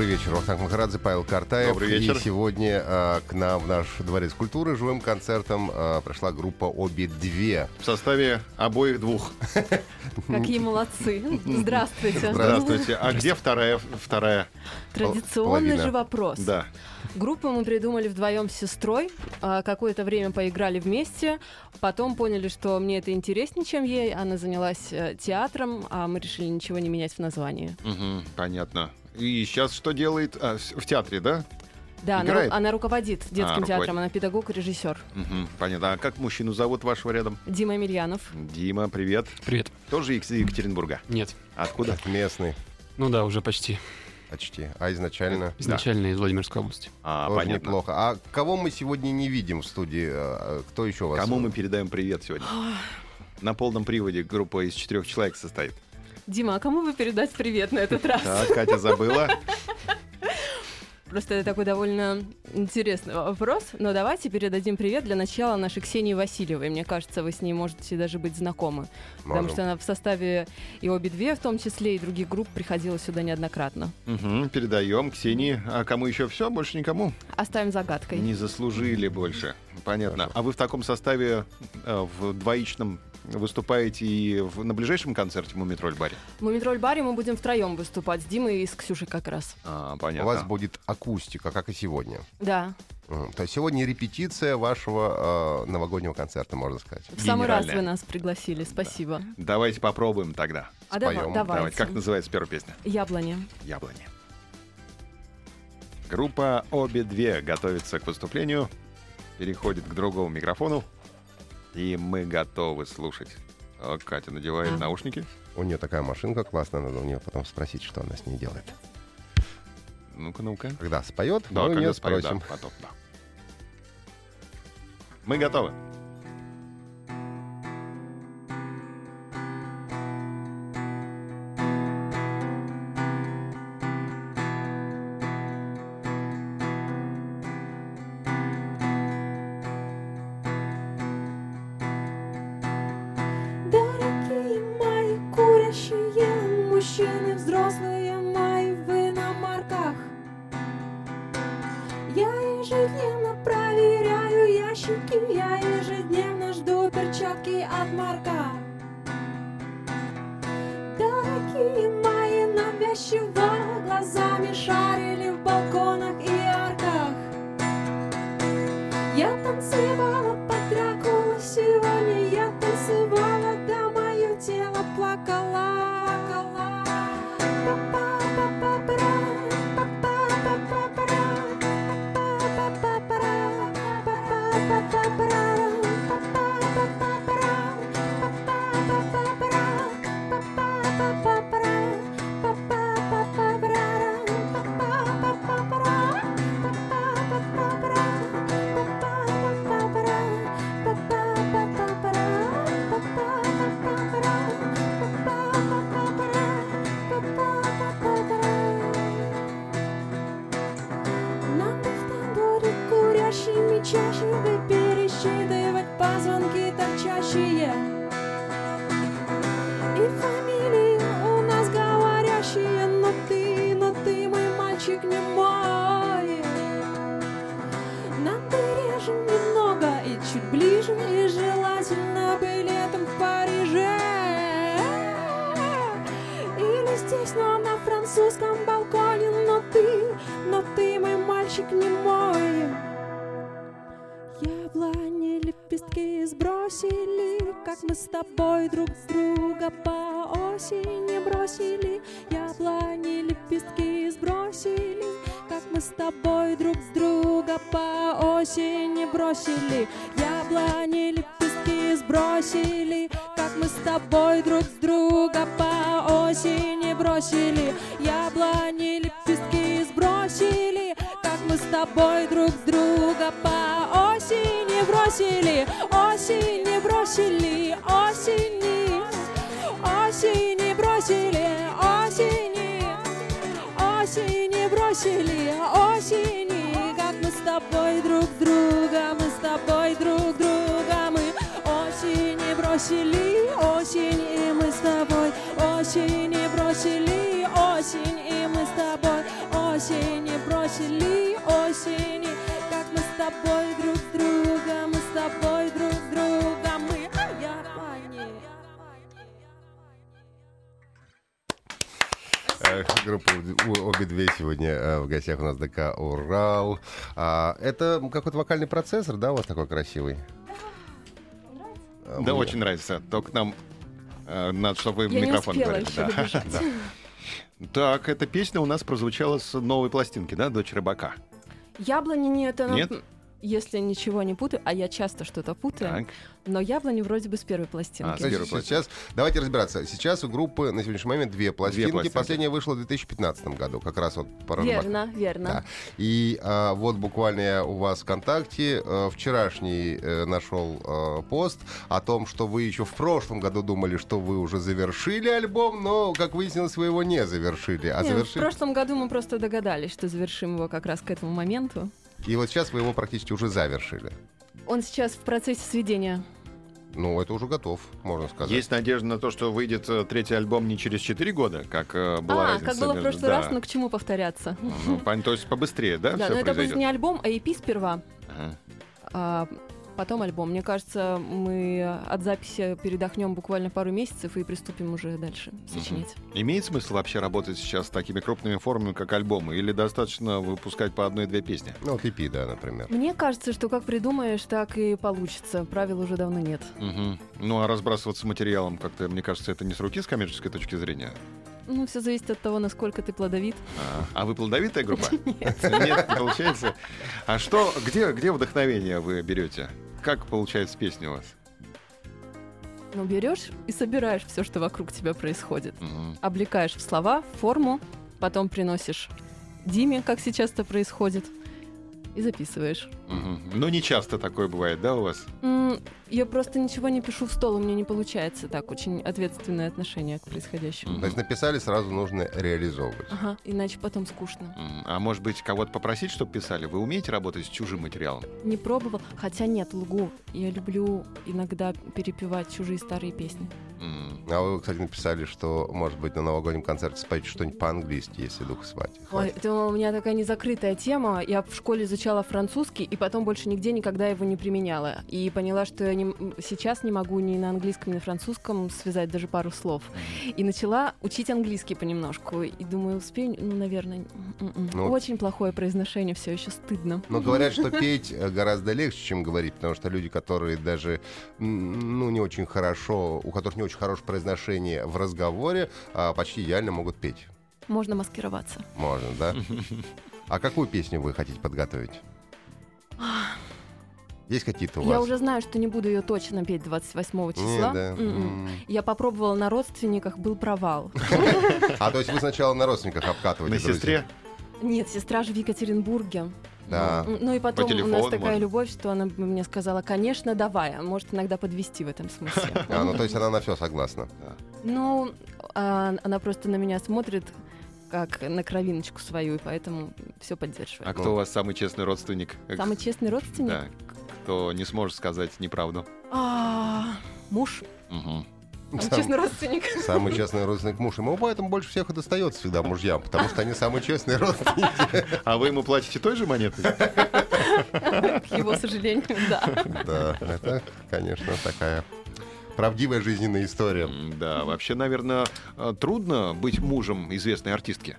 Добрый вечер, Вахтанг Махарадзе, Павел Картаев. Добрый вечер. И сегодня э, к нам в наш дворец культуры живым концертом э, пришла группа «Обе-2». В составе обоих двух. Какие молодцы. Здравствуйте. Здравствуйте. А где вторая? Вторая. Традиционный же вопрос. Да. Группу мы придумали вдвоем с сестрой. а, Какое-то время поиграли вместе. Потом поняли, что мне это интереснее, чем ей. Она занялась э, театром, а мы решили ничего не менять в названии. Понятно. И сейчас что делает? А, в театре, да? Да, она, Играет? ру- она руководит детским руководит. театром. Она педагог и режиссер. Мгм, понятно. А как мужчину зовут вашего рядом? Дима Емельянов. Дима, привет. Привет. Тоже из Екатеринбурга. Нет. Откуда? Местный Ну да, уже почти. почти. А изначально Изначально из Владимирской области. А, тоже понятно. неплохо. А кого мы сегодня не видим в студии? Э, Кто еще у вас? Кому мы передаем привет сегодня? На полном приводе группа из четырех человек состоит. Дима, а кому вы передать привет на этот раз? Так, Катя забыла. Просто это такой довольно интересный вопрос. Но давайте передадим привет для начала нашей Ксении Васильевой. Мне кажется, вы с ней можете даже быть знакомы. Потому Можем. что она в составе и обе две, в том числе, и других групп приходила сюда неоднократно. Мгм, Передаем Ксении. А кому еще все? Больше никому? Оставим загадкой. Не заслужили больше. Понятно. А вы в таком составе э, в двоичном выступаете и в- на ближайшем концерте Мумитроль баре? В Мумитроль-баре мы будем втроем выступать с Димой и с Ксюшей как раз. А, У понятно. вас будет акустика, как и сегодня. Да. То есть сегодня репетиция вашего э, новогоднего концерта, можно сказать. в самый раз вы нас пригласили. Спасибо. Давайте попробуем тогда. А Споем. давайте. Давайте. Как называется первая песня? Яблони. Яблони. Группа «Обе две» готовится к выступлению, переходит к другому микрофону, и мы готовы слушать. О, Катя надевает А. наушники. У нее такая машинка классная, надо у нее потом спросить, что она с ней делает. Ну-ка, ну-ка. Когда споет, Да, мы у когда нее споет, да, спросим. потом, да. Мы готовы. Я сбросили, как мы с тобой друг друга по осени бросили. Яблони лепестки сбросили, как мы с тобой друг друга по осени бросили. Яблони лепестки сбросили Как мы с тобой друг друга по осени бросили. Яблони лепестки сбросили с тобой друг друга по осени бросили Осени бросили, осени Осени бросили, осени Осени бросили, осени. Как мы с тобой друг друга, мы с тобой друг друга Мы осени бросили, осень и мы с тобой Осени бросили, осень и мы с тобой Осени бросили, осени Как мы с тобой друг друга, мы с тобой друг друга Мы Япония Э, Группа «У- обе две сегодня э, в гостях у нас ДК Урал. А, это какой-то вокальный процессор, да, у вас такой красивый? А, Да, мне- очень нравится. Только нам э, надо, чтобы вы в Я не микрофон успела говорили. еще Да. Так, эта песня у нас прозвучала с новой пластинки, да, «Дочь рыбака». Яблони нет, она, Нет? Если ничего не путаю, а я часто что-то путаю, Так. но яблони вроде бы с первой А, пластинки. с первой Значит, сейчас, давайте разбираться. Сейчас у группы на сегодняшний момент две пластинки. пластинки. Последняя вышла в 2015 году, как раз вот по верно, верно. Да. И а, вот буквально я у вас ВКонтакте э, вчерашний э, нашел э, пост о том, что вы еще в прошлом году думали, что вы уже завершили альбом, но, как выяснилось, вы его не завершили. А Не, В завершили... прошлом году мы просто догадались, что завершим его как раз к этому моменту. И вот сейчас вы его практически уже завершили. Он сейчас в процессе сведения. Ну, это уже готов, можно сказать. Есть надежда на то, что выйдет э, третий альбом не через 4 года, как э, была а, разница как было в прошлый да. раз, но к чему повторяться? Ну, то есть побыстрее, да, Да, но это будет не альбом, а EP сперва, Ага. а потом альбом. Мне кажется, мы от записи передохнем буквально пару месяцев и приступим уже дальше сочинять. Имеет смысл вообще работать сейчас с такими крупными формами, как альбомы, или достаточно выпускать по одной-две песни? Ну, вот EP, да, например. Мне кажется, что как придумаешь, так и получится. Правил уже давно нет. Мгм. Ну, а разбрасываться материалом как-то, мне кажется, это не с руки с коммерческой точки зрения. Ну, все зависит от того, насколько ты плодовит. А, а вы плодовитая группа? Нет. Нет, не получается. А что, где, где вдохновение вы берете? Как получается песни у вас? Ну, берешь и собираешь все, что вокруг тебя происходит. Мгм. Облекаешь в слова, в форму, потом приносишь Диме, как сейчас это происходит, и записываешь. Мгм. Ну, не часто такое бывает, да, у вас? Я просто ничего не пишу в стол, у меня не получается так. Очень ответственное отношение к происходящему. Есть написали, сразу нужно реализовывать. Ага, иначе потом скучно. А может быть, кого-то попросить, чтобы писали? Вы умеете работать с чужим материалом? Не пробовал, хотя нет, лгу. Я люблю иногда перепевать чужие старые песни. А вы, кстати, написали, что, может быть, на новогоднем концерте споете что-нибудь по-английски, если дух хватит. Ой, это у меня такая незакрытая тема. Я в школе изучала французский, и потом больше нигде никогда его не применяла. И поняла, что я не сейчас не могу ни на английском, ни на французском связать даже пару слов. И начала учить английский понемножку. И думаю, успею? Ну, наверное. Ну, Очень плохое произношение, все еще стыдно. Но говорят, что петь э, гораздо легче, чем говорить, потому что люди, которые даже, ну, не очень хорошо, у которых не очень хорошее произношение в разговоре, а, почти идеально могут петь. Можно маскироваться. Можно, да? А какую песню вы хотите подготовить? Есть какие-то у вас? Я уже знаю, что не буду ее точно петь 28 Не, числа. да. М-м. Я попробовала на родственниках, был провал. А то есть вы сначала на родственниках обкатываете, На сестре? Нет, сестра же в Екатеринбурге. Да. Ну и потом у телефону нас такая любовь, что она мне сказала, конечно, давай. А Может иногда подвести в этом смысле. А, ну то есть она на все согласна. Ну, а, она просто на меня смотрит как на кровиночку свою, и поэтому все А поддерживает. кто у вас самый честный родственник? Самый честный родственник? Да, кто не сможет сказать неправду. А, Муж. Мгм. Самый Сам- честный родственник. Самый честный родственник муж. Ему поэтому больше всех и достается всегда мужьям, потому что они самые честные родственники. А вы ему платите той же монетой? К его сожалению, да. Да, это, конечно, такая правдивая жизненная история. Да, вообще, наверное, э, трудно быть мужем известной артистки.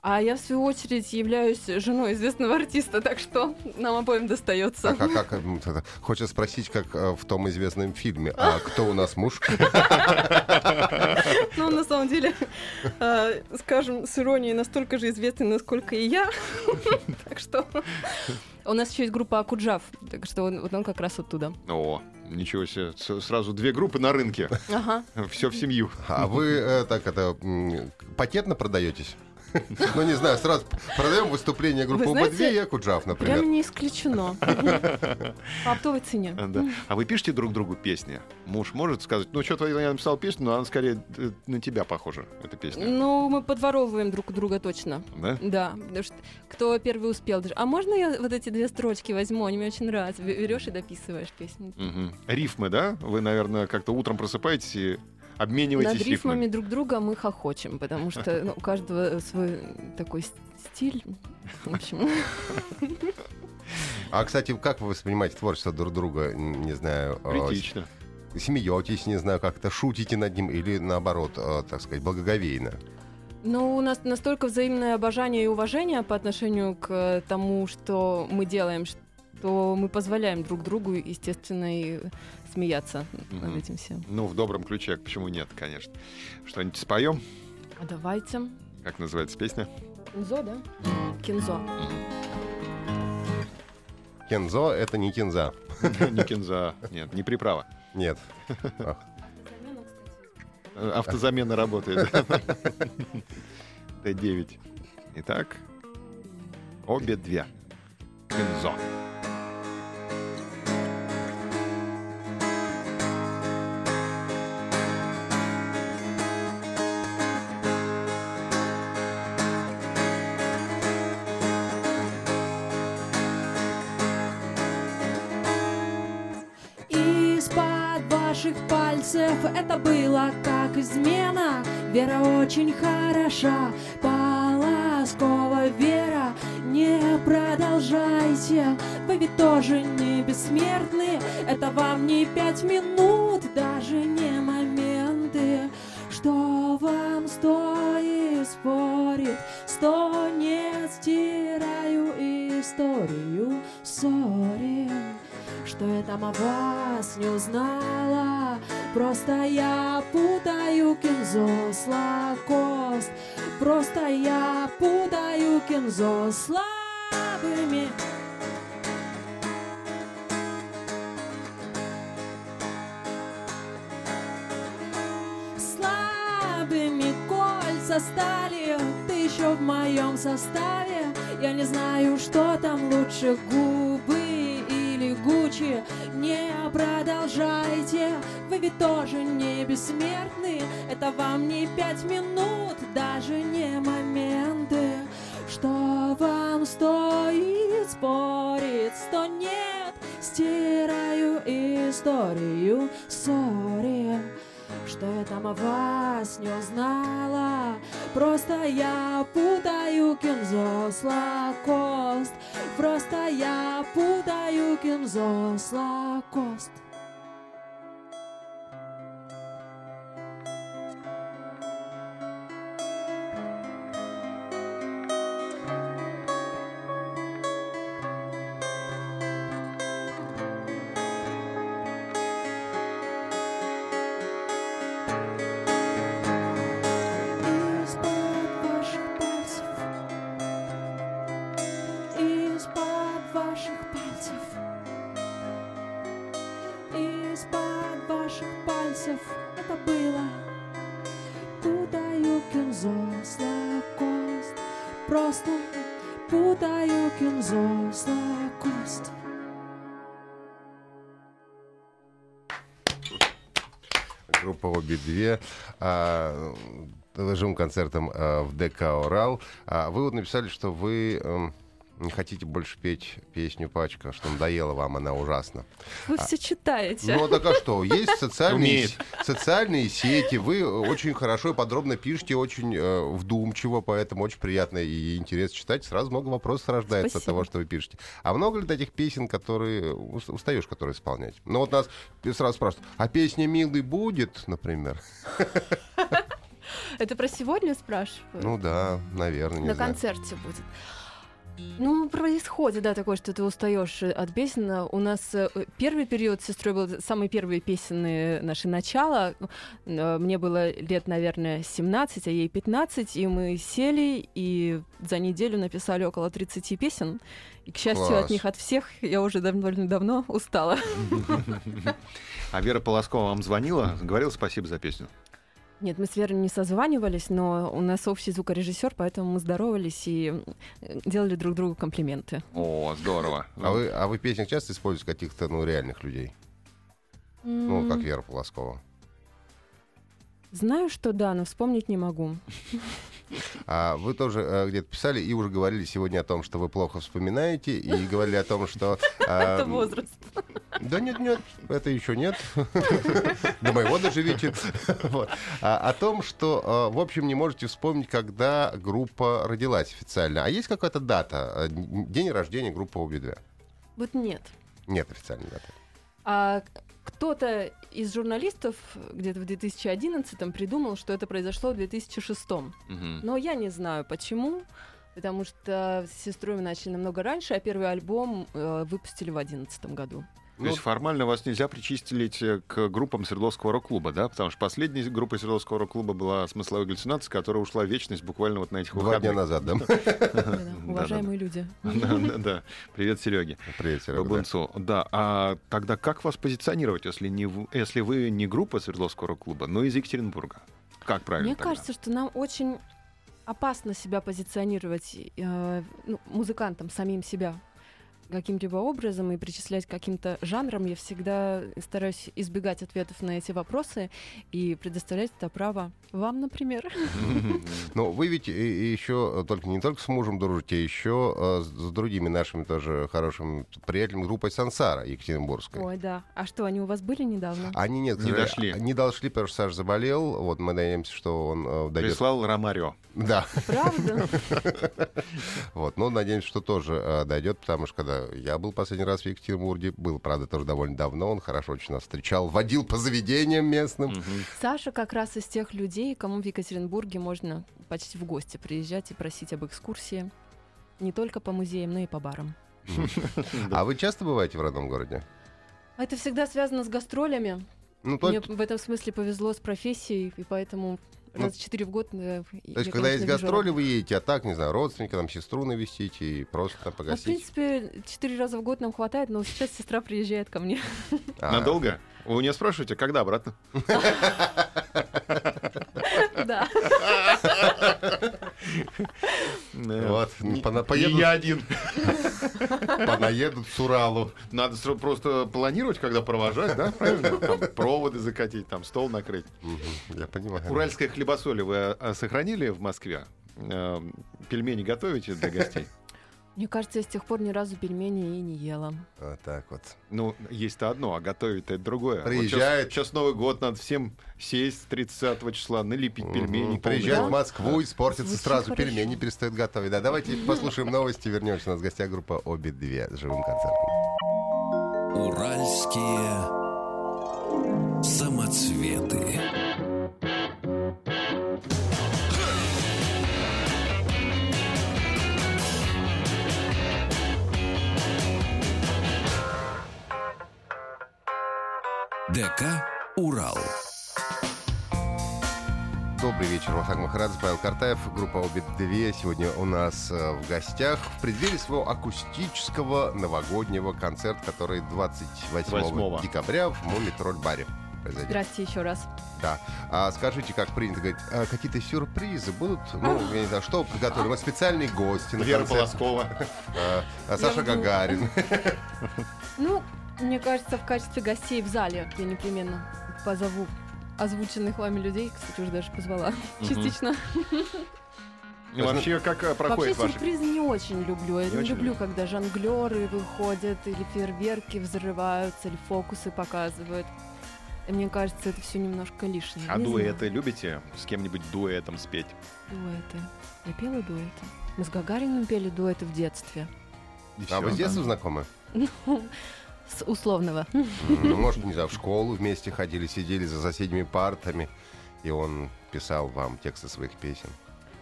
А я, в свою очередь, являюсь женой известного артиста, так что нам обоим достается. А как, это, хочется спросить, как э, в том известном фильме, а кто у нас муж? Ну, на самом деле, э, скажем, с иронией настолько же известный, насколько и я. Так что у нас еще есть группа Акуджав, так что он, вот он как раз оттуда. О, ничего себе. Сразу две группы на рынке. Ага. Все в семью. А вы э, так это пакетно продаетесь? Ну, не знаю, сразу продаем выступление группы Вы ОБ2 знаете, и Акуджав, например. Прям не исключено. По оптовой цене. А, вы пишете друг другу песни? Муж может сказать, ну что-то я написал песню, но она скорее э, на тебя похожа, эта песня. Ну, мы подворовываем друг друга точно. Да? Да, потому что кто первый успел. А можно я вот эти две строчки возьму? Они мне очень нравятся. Берешь и дописываешь песню. Рифмы, да? Вы, наверное, как-то утром просыпаетесь и обмениваетесь Над рифмами рифмами. друг друга мы хохочем, потому что ну, у каждого свой такой стиль. В общем, А, кстати, как вы воспринимаете творчество друг друга? Не знаю, э, Критично. смеетесь, не знаю, как-то шутите над ним или наоборот, э, так сказать, благоговейно? ну, у нас настолько взаимное обожание и уважение по отношению к тому, что мы делаем, что мы позволяем друг другу, естественно, и смеяться над Мгм. этим всем. Ну, в добром ключе, почему нет, конечно. Что-нибудь споем? А давайте. Как называется песня? Кинзо, да? Кинзо. Кензо — это не кинза. Не кинза. Нет, не приправа. Нет. Автозамена работает. Т9. Итак, обе две. Кинзо. Измена. Вера очень хороша, Полоскова Вера. Не продолжайте, вы ведь тоже не бессмертны. Это вам не пять минут, даже не моменты. Что вам стоит спорит, сто нет Стираю историю, сори что я там о вас не узнала. Просто я путаю кинзо с лакост. Просто я путаю кинзо с слабыми. Слабыми кольца стали Ты еще в моем составе. Я не знаю, что там лучше Губы Гуччи Не продолжайте Вы ведь тоже не бессмертны. Это вам не пять минут Даже не моменты. Что вам стоит спорить Сто нет? Стираю историю Сори. Что я там о вас не узнала Просто я путаю кинзо с лакост Просто я путаю кинзо с живым концертом а, в ДК «Урал». А вы вот написали, что вы эм, не хотите больше петь песню «Пачка», что надоела вам она ужасно. Вы все читаете. Ну, так а что? Есть социальные, социальные сети, вы очень хорошо и подробно пишете, очень э, вдумчиво, поэтому очень приятно и интересно читать. Сразу много вопросов рождается от Спасибо. того, что вы пишете. А много ли таких песен, которые ус- устаешь, которые исполнять? Ну, вот нас сразу спрашивают, а песня «Милый» будет, например? Это про сегодня спрашиваю? Ну да, наверное, На знаю. концерте будет. Ну, происходит, да, такое, что ты устаешь от песен. У нас э, первый период с сестрой был самые первые песенные наши начала. Э, Мне было лет, наверное, 17, а ей 15, и мы сели и за неделю написали около 30 песен. И, к счастью, Класс. от них, от всех, я уже довольно давно устала. А Вера Полоскова вам звонила, говорила спасибо за песню? Нет, мы с Верой не созванивались, но у нас общий звукорежиссер, поэтому мы здоровались и делали друг другу комплименты. О, здорово. А вы, а вы в песнях часто используете каких-то, ну, реальных людей? Ну, как Вера Полоскова. Знаю, что да, но вспомнить не могу. А вы тоже э, где-то писали и уже говорили сегодня о том, что вы плохо вспоминаете, и говорили о том, что... а, Это возраст. Да нет, нет, это еще нет. До моего доживите. А, О том, что, э, в общем, не можете вспомнить, когда группа родилась официально. А есть какая-то дата, э, день рождения группы Обе-2? Вот нет. Нет официальной даты. А кто-то из журналистов где-то в 2011 придумал, что это произошло в 2006. Мгм. Но я не знаю, почему. Потому что с сестрой мы начали намного раньше, а первый альбом э, выпустили в 2011 году. То есть формально вас нельзя причислить э, к группам Свердловского рок-клуба, да? Потому что последней группой Свердловского рок-клуба была «Смысловая галлюцинация», которая ушла в вечность буквально вот на этих Два дня назад, да? Уважаемые люди. Да. Привет, Сереге. Привет, Серега. да. Бабунцу. Да, а тогда как вас позиционировать, если, не в- если вы не группа Свердловского рок-клуба, но из Екатеринбурга? Как правильно Мне кажется, что нам очень опасно себя позиционировать э, ну, музыкантам, самим себя каким-либо образом и причислять к каким-то жанрам. Я всегда стараюсь избегать ответов на эти вопросы и предоставлять это право вам, например. Ну, вы ведь еще только не только с мужем дружите, а еще э, с другими нашими тоже хорошими приятелями группой Сансара Екатеринбургской. Ой, да. А что, они у вас были недавно? Они нет, Не дошли. Не дошли, потому что Саша заболел. Вот мы надеемся, что он э, дойдет. Прислал Ромарио. Да, Правда? вот. Но надеемся, что тоже э, дойдет, потому что когда я был последний раз в Екатеринбурге, был, правда, тоже довольно давно, он хорошо очень нас встречал, водил по заведениям местным. Мгм. Саша как раз из тех людей, кому в Екатеринбурге можно почти в гости приезжать и просить об экскурсии. Не только по музеям, но и по барам. А вы часто бываете в родном городе? А Это всегда связано с гастролями. Ну, то, Мне в этом смысле повезло с профессией, и поэтому раз в четыре в год... э, то есть, когда конечно, есть гастроли, вы едете, а так, не знаю, родственника, там, сестру навестить и просто там А, в погостить. принципе, четыре раза в год нам хватает, но сейчас сестра приезжает ко мне. А, Надолго? Вы у нее спрашиваете, когда обратно? Да. Вот, поедут. я один. Понаедут с Уралу. Надо просто планировать, когда провожать, да? Проводы закатить, там стол накрыть. Я понимаю. Уральское хлебосоли вы а, сохранили в Москве? Э, Пельмени готовите для гостей? Мне кажется, я с тех пор ни разу пельмени и не ела. Вот так вот. Ну, есть-то одно, а готовить-то это другое. Приезжает. сейчас, Новый год, надо всем сесть 30 числа, налепить пельмени. Мгм. полный Приезжает рот. в Москву, испортится Звучит сразу, хорошо. пельмени перестают готовить. Да, давайте послушаем новости, вернемся. У нас в гостях группа Обе две с живым концертом. Уральские самоцветы. ДК «Урал». Добрый вечер, Вахтанг Махарадзе, Павел Картаев, группа Обе две сегодня у нас э, в гостях в преддверии своего акустического новогоднего концерта, который 28 Восьмого. декабря в Мумитроль баре произойдет. Здрасте еще раз. Да. А скажите, как принято говорить, а какие-то сюрпризы будут? Ну, я не знаю, что подготовили? Вот специальные гости на Вера концерт. Полоскова. А, Саша. Гагарин. Ну, мне кажется, в качестве гостей в зале я непременно позову озвученных вами людей. Кстати, уже даже позвала Мгм. частично. Ну, вообще, как э, Вообще проходит ваш... сюрпризы не очень люблю. Я Не не, очень люблю, любите? когда жонглеры выходят, или фейерверки взрываются, или фокусы показывают. И мне кажется, это все немножко лишнее. А Не дуэты любите? С кем-нибудь дуэтом спеть? знаю. Дуэты. Я пела дуэты. Мы с Гагариным пели дуэты в детстве. И А вы с детства да? знакомы? С условного. Ну, может, не знаю, в школу вместе ходили, сидели за соседними партами и он писал вам тексты своих песен?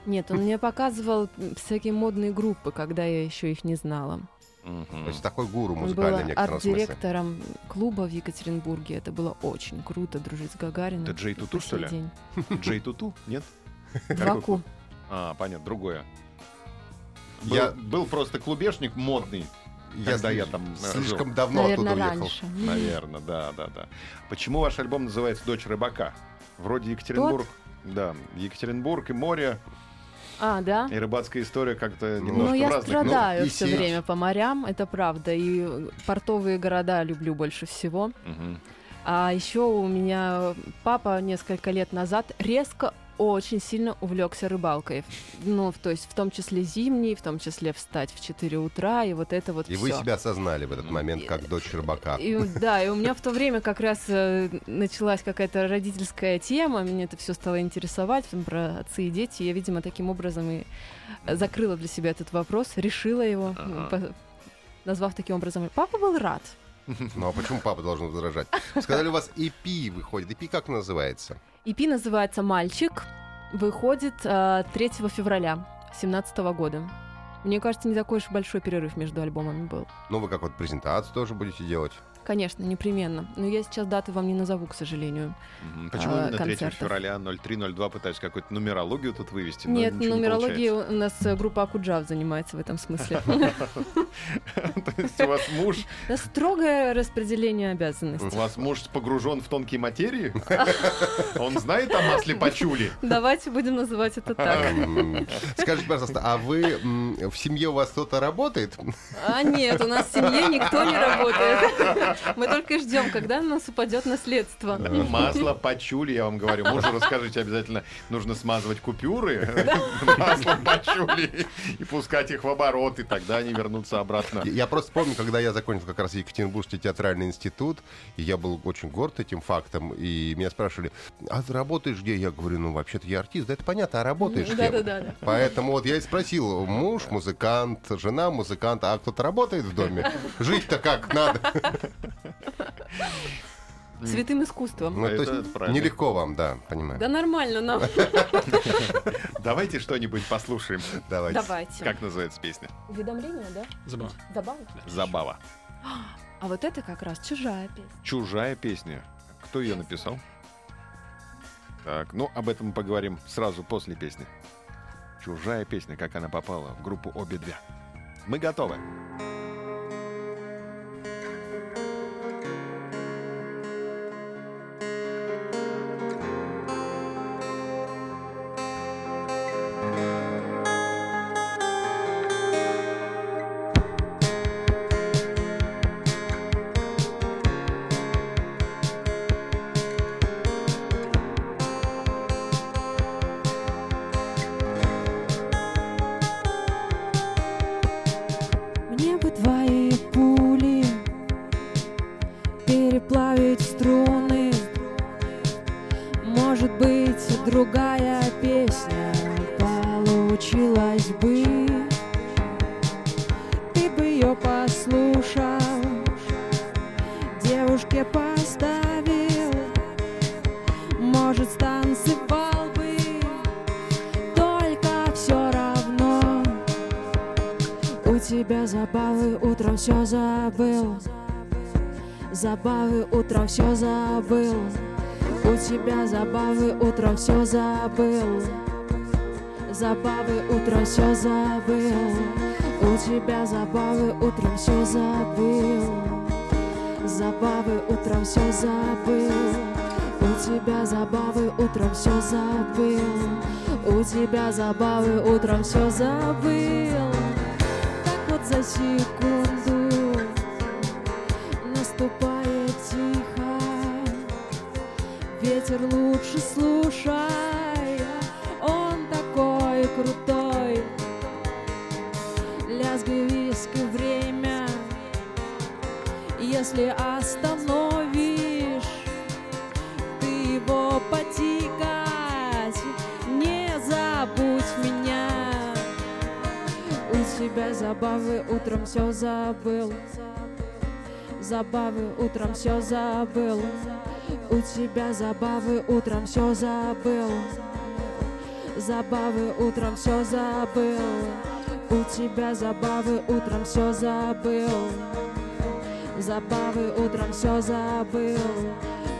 Нет, он мне показывал всякие модные группы, когда я еще их не знала. То есть такой гуру Он был музыкальный некотором смысле. арт-директором клуба в Екатеринбурге. Это было очень круто дружить с Гагарином. Это Джей Туту, что ли? день. Джей Туту? Нет? Ваку. А, понятно, другое. Был, Я- был просто клубешник модный, я сли- там э, слишком давно Наверное, оттуда уехал. раньше. Наверное, да, да, да. Почему ваш альбом называется «Дочь рыбака»? Вроде Екатеринбург. Да, Екатеринбург и море, А, да? и рыбацкая история как-то Ну, немножко Ну, я разных. страдаю и все время по морям, это правда. И портовые города люблю больше всего. Мгм. А еще у меня папа несколько лет назад резко очень сильно увлекся рыбалкой. Ну, то есть в том числе зимней, в том числе встать в 4 утра, и вот это вот И всё. вы себя осознали в этот момент как дочь рыбака. И, да, и у меня в то время как раз э, началась какая-то родительская тема, меня это все стало интересовать, там, про отцы и дети. Я, видимо, таким образом и закрыла для себя этот вопрос, решила его, Ага. назвав таким образом. Папа был рад. Ну а почему папа должен возражать? Сказали, у вас EP выходит. EP как называется? EP называется «Мальчик», выходит э, 3 февраля 2017 года. Мне кажется, не такой уж большой перерыв между альбомами был. Ну, вы как вот презентацию тоже будете делать? Конечно, непременно. Но я сейчас даты вам не назову, к сожалению. Почему а, именно 3 концертов. февраля 0302 пытаюсь какую-то нумерологию тут вывести? Нет, не нумерологией у нас э, группа Акуджав занимается в этом смысле. То есть у вас муж, строгое распределение обязанностей. у вас муж погружен в тонкие материи? Он знает о масле пачули? Давайте будем называть это так. Скажите, пожалуйста, а вы в семье у вас кто-то работает? А нет, у нас в семье никто не работает. Мы только ждем, когда на нас упадет наследство. Масло пачули, я вам говорю. Мужу расскажите обязательно, нужно смазывать купюры маслом пачули и пускать их в оборот, и тогда они вернутся обратно. Я- просто помню, когда я закончил как раз Екатеринбургский театральный институт, и я был очень горд этим фактом, и меня спрашивали, а ты работаешь где? Я говорю, ну, вообще-то я артист. Да это понятно, а работаешь? Да-да-да. Поэтому вот я и спросил, муж музыкант, жена музыкант, а кто-то работает в доме? Жить-то как надо? Святым искусством. Ну, то Это есть правильно. нелегко вам, да, понимаю. Да нормально нам. Давайте что-нибудь послушаем. Давайте. Давайте. Как называется песня? Уведомление, да? Забавно. Забавно. Забава. А вот это как раз чужая песня. Чужая песня. Кто ее написал? Так, ну об этом мы поговорим сразу после песни. Чужая песня, как она попала в группу обе две. Мы готовы. Забавы, утром все забыл. У тебя забавы, утром все забыл. Забавы, утром все забыл. У тебя забавы, утром все забыл. Забавы, утром все забыл. У тебя забавы, утром все забыл. У тебя забавы, утром все забыл. Так вот за секунду наступает Ветер лучше слушай, он такой крутой. Лязгай виск и время, если остановишь, ты его потикать, не забудь меня. У тебя забавы, утром все забыл. Забавы, утром все забыл. У тебя забавы утром все забыл. Забавы утром все забыл. У тебя забавы утром все забыл. Забавы утром все забыл.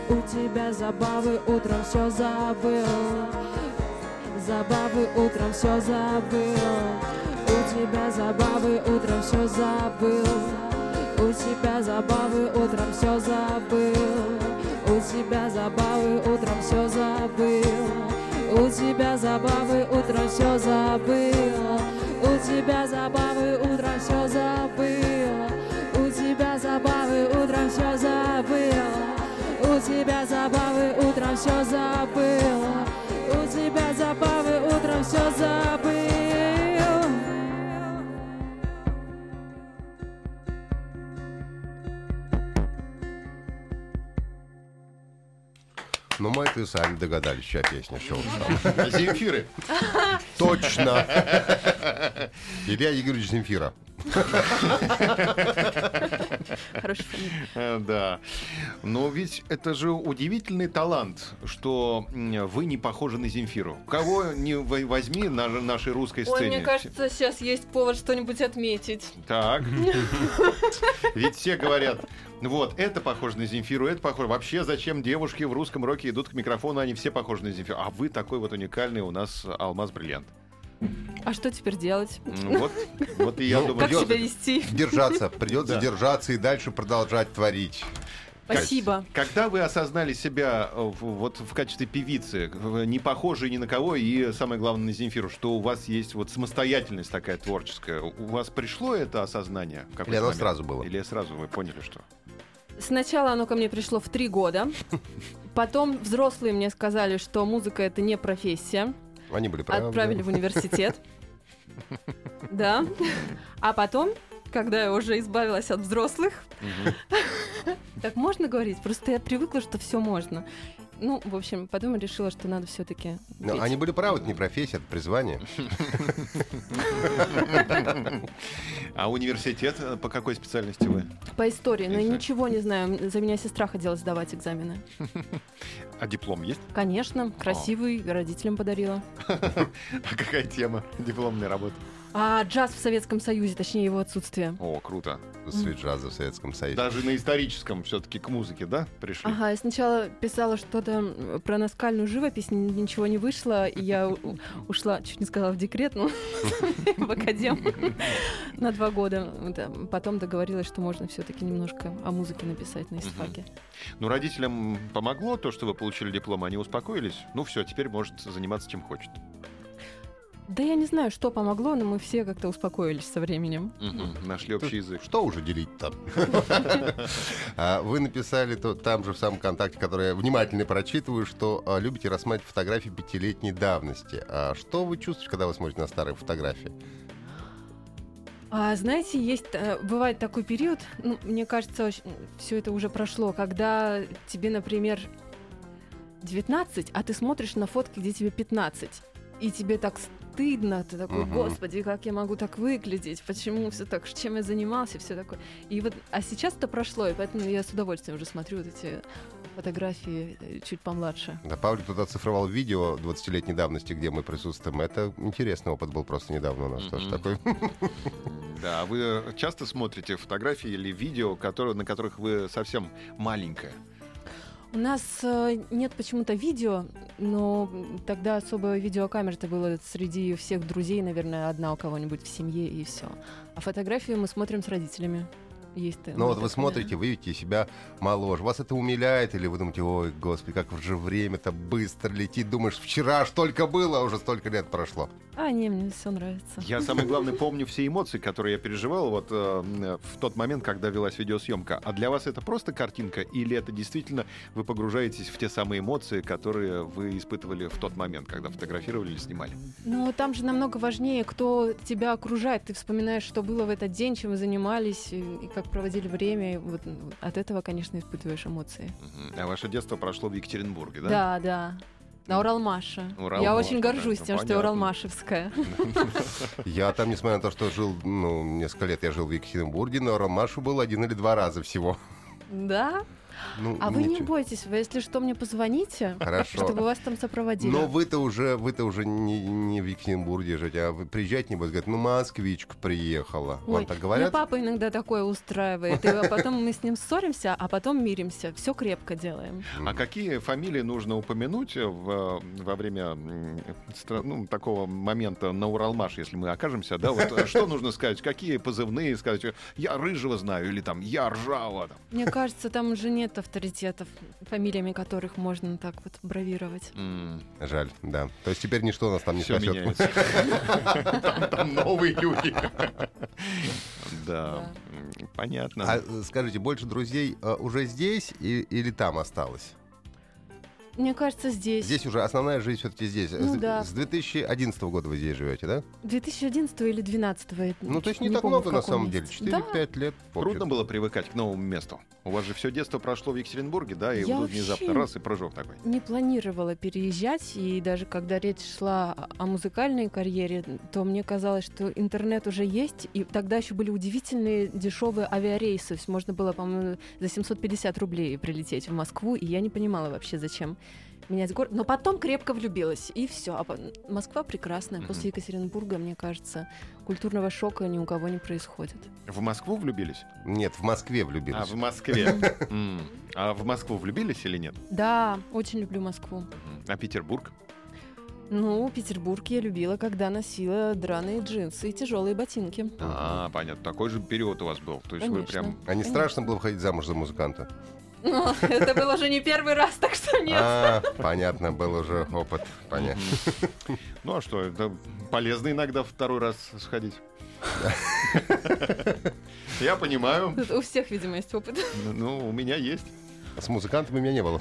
У тебя забавы утром все забыл. Забавы утром все забыл. У тебя забавы утром все забыл. У тебя забавы утром все забыл. У тебя забавы утром все забыл. У тебя забавы утром все забыл. У тебя забавы утром все забыл. У тебя забавы утром все забыл. У тебя забавы утром все забыл. У тебя забавы утром все забыл. Ну, мы это и сами догадались, чья песня, там. Земфиры. Точно. Илья Игоревич Земфира. Фамилия. Э, Да. Но ведь это же удивительный талант, что вы не похожи на Земфиру. Кого не во- возьми на нашей русской Ой, сцене. мне кажется, сейчас есть повод что-нибудь отметить. Так. Ведь все говорят, вот, это похоже на Земфиру, это похоже. Вообще, зачем девушки в русском роке идут к микрофону, они все похожи на Земфиру. А вы такой вот уникальный у нас алмаз-бриллиант. А что теперь делать? М, Вот, вот и я Ну, думаю, Как себя вести? Держаться. Придется Да. держаться и дальше продолжать творить. Как- Спасибо. Когда вы осознали себя э, в- вот в качестве певицы, не похожей ни на кого, и самое главное на Земфиру, что у вас есть вот самостоятельность такая творческая, у вас пришло это осознание? Или оно момент? сразу было? Или сразу вы поняли, что? Сначала оно ко мне пришло в три года. Потом взрослые мне сказали, что музыка это не профессия. Они были правы. Отправили в университет. Да. А потом, когда я уже избавилась от взрослых, так можно говорить? Просто я привыкла, что все можно. Ну, в общем, потом я решила, что надо все-таки. Ну, они были правы, это не профессия, это призвание. А университет э, по какой специальности вы? По истории, но я История. ничего не знаю. За меня сестра ходила сдавать экзамены. А диплом есть? Конечно, красивый, родителям подарила. А какая тема дипломной работы? А джаз в Советском Союзе, точнее его отсутствие. О, круто. Свет джаза в Советском Союзе. Даже на историческом все-таки к музыке, да, пришли? Ага, я сначала писала что-то про наскальную живопись, ничего не вышло, и я ушла, чуть не сказала в декрет, ну, в академ на два года. А Потом договорилась, что можно все-таки немножко о музыке написать на истфаке. Ну, родителям помогло то, что вы получили диплом, они успокоились? Ну, все, теперь может заниматься чем хочет. Да я не знаю, что помогло, но мы все как-то успокоились со временем. Мгм, Нашли общий язык. Что уже делить там? А Вы написали то- там же в самом контакте, который я внимательно прочитываю, что а, любите рассматривать фотографии пятилетней давности. А Что вы чувствуете, когда вы смотрите на старые фотографии? А знаете, есть, э, бывает такой период, ну, мне кажется, все это уже прошло, когда тебе, например, 19, а ты смотришь на фотки, где тебе 15, и тебе так стыдно, ты такой, Мгм. господи, как я могу так выглядеть, почему все так, чем я занимался, все такое. И вот, а сейчас это прошло, и поэтому я с удовольствием уже смотрю вот эти фотографии э, чуть помладше. Да, Павлик тут оцифровал видео 20-летней давности, где мы присутствуем. Это интересный опыт был просто недавно у нас тоже Мгм. такой. Да, а вы часто смотрите фотографии или видео, которые, на которых вы совсем маленькая? У нас э, нет почему-то видео, но тогда особо видеокамера-то было среди всех друзей, наверное, одна у кого-нибудь в семье и все. А фотографии мы смотрим с родителями. Есть. э, Ну вот вы смотрите, вы видите себя моложе. Вас это умиляет или вы думаете, ой, господи, как же время-то быстро летит. Думаешь, вчера ж только было, а уже столько лет прошло. А, не, мне все нравится. Я, самое главное, помню все эмоции, которые я переживал вот э, в тот момент, когда велась видеосъемка. А для вас это просто картинка или это действительно вы погружаетесь в те самые эмоции, которые вы испытывали в тот момент, когда фотографировали или снимали? Но там же намного важнее, кто тебя окружает. Ты вспоминаешь, что было в этот день, чем вы занимались, и, и проводили время. И вот м, от этого, конечно, испытываешь эмоции. Мгм. А ваше детство прошло в Екатеринбурге, да? Да, да. На Уралмаше. Я Уралмаш, очень горжусь да, тем, ну, что я понятно. уралмашевская. Я там, несмотря на то, что жил, ну, несколько лет я жил в Екатеринбурге, на Ромашу был один или два раза всего. Да? Ну, А вы не ничего. бойтесь, вы если что, мне позвоните, Хорошо. чтобы вас там сопроводили. Но вы-то уже, вы-то уже не, не в Екатеринбурге живете, а вы приезжать не будете, говорят, ну, москвичка приехала. Вам Ой, так мне говорят? папа иногда такое устраивает, и потом мы с ним ссоримся, а потом миримся, все крепко делаем. А какие фамилии нужно упомянуть в, во время ну, такого момента на Уралмаш, если мы окажемся, да? Вот э, что нужно сказать? Какие позывные сказать? Я рыжего знаю или там я ржава. там. Мне кажется, там уже нет авторитетов, фамилиями которых можно так вот бравировать. М, Жаль, да. То есть теперь ничто нас там не Все спасет. Там- Там новые люди. Да, понятно. А э, скажите, больше друзей э, уже здесь или там осталось? Мне кажется, здесь. Здесь уже основная жизнь все-таки здесь. Ну с, да. с 2011 года вы здесь живете, да? 2011 или 2012 Ну, то есть не, не так помню, много на самом деле. месяце. 4-5 лет. в Трудно было привыкать к новому месту. У вас же все детство прошло в Екатеринбурге, да, и Я внезапно раз и прыжок такой. не планировала переезжать, и даже когда речь шла о- музыкальной карьере, то мне казалось, что интернет уже есть, и тогда еще были удивительные дешевые авиарейсы. То есть можно было, по-моему, за 750 рублей прилететь в Москву, и я не понимала вообще, зачем менять город. Но потом крепко влюбилась, и все. А Москва прекрасная. После Екатеринбурга, мне кажется, культурного шока ни у кого не происходит. В Москву влюбились? Нет, в Москве А, влюбились. в Москве. А в Москву влюбились или нет? Да, очень люблю Москву. А Петербург? Ну, Петербург я любила, когда носила драные джинсы и тяжелые ботинки. А, понятно. Такой же период у вас был. То есть вы прям... А не Конечно. страшно было выходить замуж за музыканта? Ну, это был уже не первый раз, так что нет. А, понятно, был уже опыт. Понятно. Ну а что, это полезно иногда второй раз сходить. Я понимаю. Тут У всех, видимо, есть опыт. Ну, у меня есть. С музыкантами меня не было.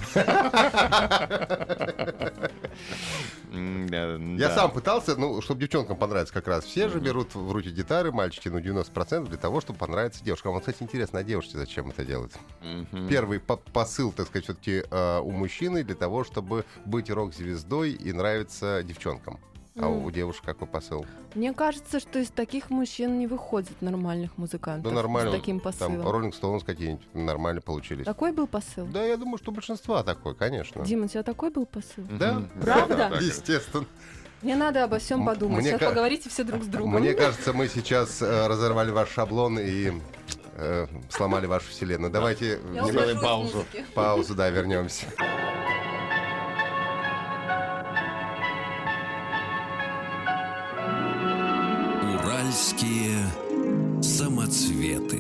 Я сам пытался, ну, чтобы девчонкам понравиться как раз. Все же берут в руки гитары, мальчики, ну, 90% для того, чтобы понравиться девушкам. Вот, кстати, интересно, а девушке зачем это делать? Мгм. Первый по- посыл, так сказать, все-таки у мужчины для того, чтобы быть рок-звездой и нравиться девчонкам. А М. у девушек какой посыл? Мне кажется, что из таких мужчин не выходит нормальных музыкантов. Ну, нормально. С таким Там посылом. Роллинг Стоунс какие-нибудь нормально получились. Такой был посыл? Да, я думаю, что большинство такой, конечно. Дима, у тебя такой был посыл? Да? Правда? Естественно. Мне надо обо всем подумать. мне Сейчас ка- поговорите все друг с другом. Мне кажется, мы сейчас э, разорвали ваш шаблон и э, сломали вашу вселенную. Давайте Сделаем паузу. паузу, да, вернемся. Уральские самоцветы.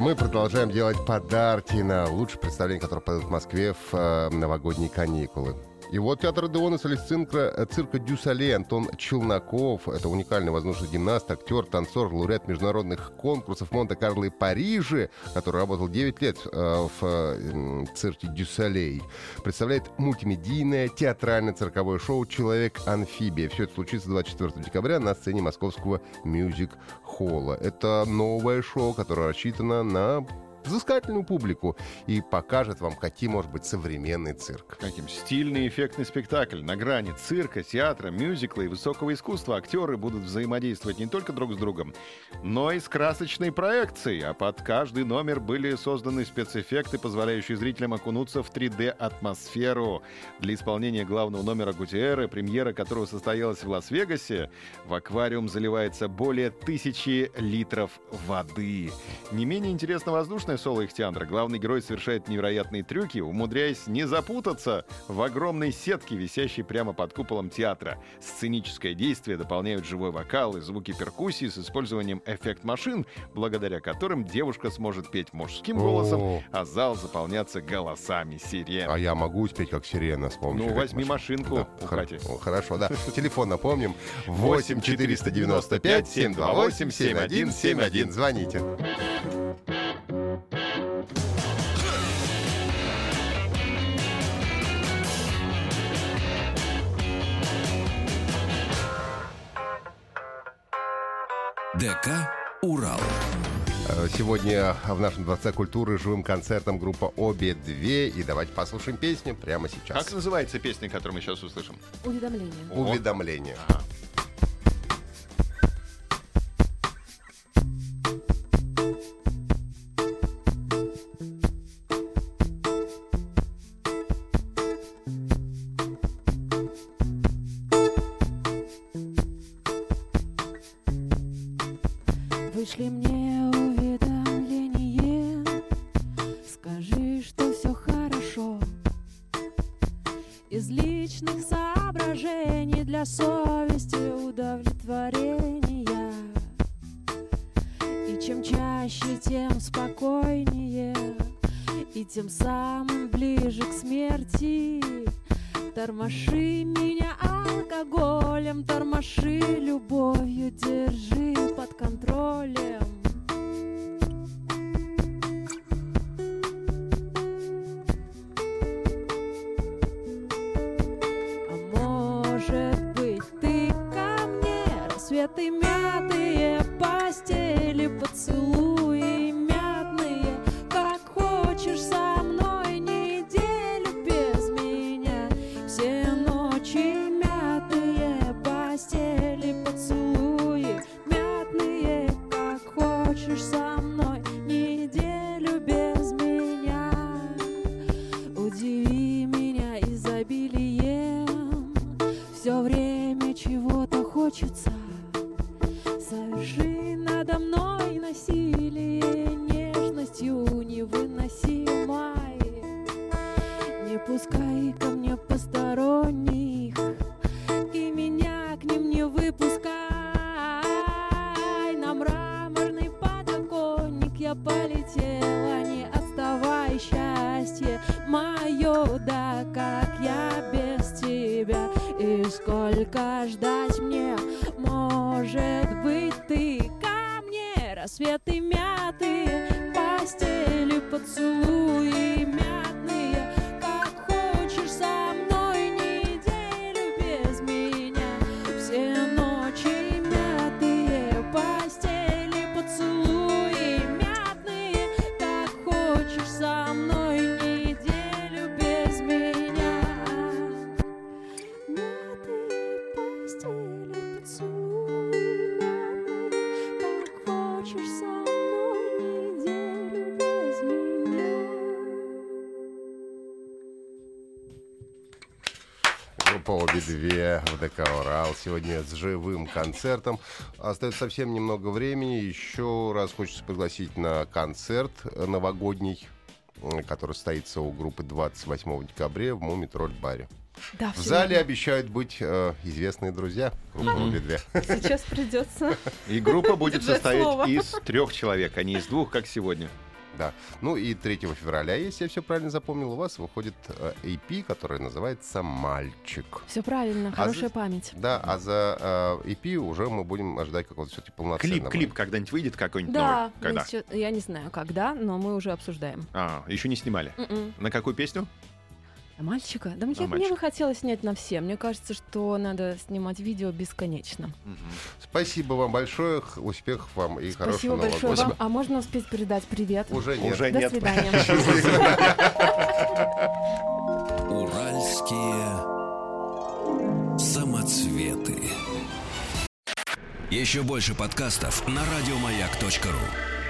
Мы продолжаем делать подарки на лучшее представление, которое пройдет в Москве в э, новогодние каникулы. И вот театр Одеона солист цирка, э, цирка Дю Соле Антон Челноков. Это уникальный воздушный гимнаст, актер, танцор, лауреат международных конкурсов Монте-Карло и Парижа, который работал 9 лет э, в э, цирке Дю Солей. Представляет мультимедийное театрально-цирковое шоу «Человек-амфибия». Все это случится 24 декабря на сцене московского мюзик-холла. Это новое шоу, которое рассчитано на взыскательную публику и покажет вам, каким может быть современный цирк. Каким стильный эффектный спектакль на грани цирка, театра, мюзикла и высокого искусства актеры будут взаимодействовать не только друг с другом, но и с красочной проекцией, а под каждый номер были созданы спецэффекты, позволяющие зрителям окунуться в 3D-атмосферу. Для исполнения главного номера Гутиэра, премьера которого состоялась в Лас-Вегасе, в аквариум заливается более тысячи литров воды. Не менее интересно воздушное соло Ихтиандра. Главный герой совершает невероятные трюки, умудряясь не запутаться в огромной сетке, висящей прямо под куполом театра. Сценическое действие дополняют живой вокал и звуки перкуссии с использованием эффект-машин, благодаря которым девушка сможет петь мужским голосом, О. а зал заполняться голосами сирен. А я могу успеть как сирена с помощью Ну, возьми машинку о, Хорошо, да. Телефон напомним. 8 495 728 7171. Звоните. ДК «Урал». Э, Сегодня в нашем Дворце культуры живым концертом группа «Обе две». И давайте послушаем песню прямо сейчас. Как называется песня, которую мы сейчас услышим? Уведомление. Уведомление. Вышли мне уведомление, скажи, что все хорошо. Из личных соображений для совести удовлетворения. И чем чаще, тем спокойнее, и тем самым ближе к смерти. Тормоши время чего-то хочется. Соверши надо мной насилие нежностью невыносимой. Не пускай ко сколько Группа обе две в ДК «Урал» сегодня с живым концертом. Остается совсем немного времени. Еще раз хочется пригласить на концерт новогодний, который состоится у группы 28 декабря в Муми Тролль баре. Да, В зале обещают быть э, известные друзья. Группа обе две. верно. Сейчас придется. И группа будет состоять из трех человек, а не из двух, как сегодня. Да. Ну и 3 февраля, если я все правильно запомнил, у вас выходит э, EP, который называется «Мальчик». Все правильно, А хорошая за- память. Да, а за э, EP уже мы будем ожидать какого-то все-таки полноценного. Клип, клип когда-нибудь выйдет какой-нибудь Да, новый? Когда? сейчас- я не знаю, когда, но мы уже обсуждаем. А, еще не снимали. М-м. На какую песню? А мальчика? Да мне, А, мне бы хотелось снять на все. Мне кажется, что надо снимать видео бесконечно. Спасибо вам большое, успехов вам и хорошего Спасибо Нового большое года. вам. А можно успеть передать привет? Уже нет. Уже До нет. свидания. Уральские самоцветы. Еще больше подкастов на радиомаяк.ру.